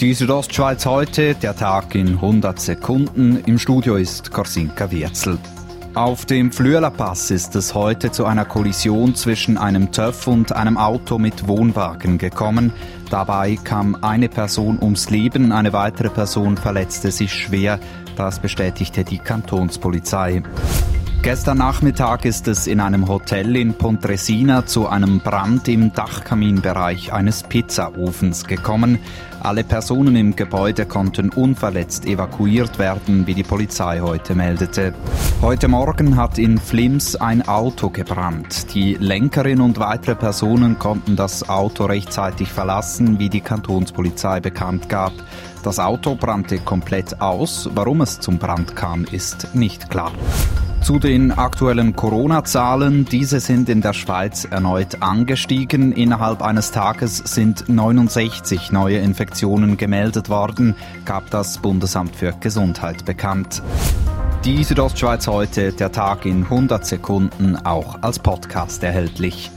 Die Südostschweiz heute, der Tag in 100 Sekunden. Im Studio ist Korsinka Wirzel. Auf dem Flüelerpass ist es heute zu einer Kollision zwischen einem TÜV und einem Auto mit Wohnwagen gekommen. Dabei kam eine Person ums Leben, eine weitere Person verletzte sich schwer. Das bestätigte die Kantonspolizei. Gestern Nachmittag ist es in einem Hotel in Pontresina zu einem Brand im Dachkaminbereich eines Pizzaofens gekommen. Alle Personen im Gebäude konnten unverletzt evakuiert werden, wie die Polizei heute meldete. Heute Morgen hat in Flims ein Auto gebrannt. Die Lenkerin und weitere Personen konnten das Auto rechtzeitig verlassen, wie die Kantonspolizei bekannt gab. Das Auto brannte komplett aus. Warum es zum Brand kam, ist nicht klar. Zu den aktuellen Corona-Zahlen. Diese sind in der Schweiz erneut angestiegen. Innerhalb eines Tages sind 69 neue Infektionen gemeldet worden, gab das Bundesamt für Gesundheit bekannt. Die Südostschweiz heute, der Tag in 100 Sekunden, auch als Podcast erhältlich.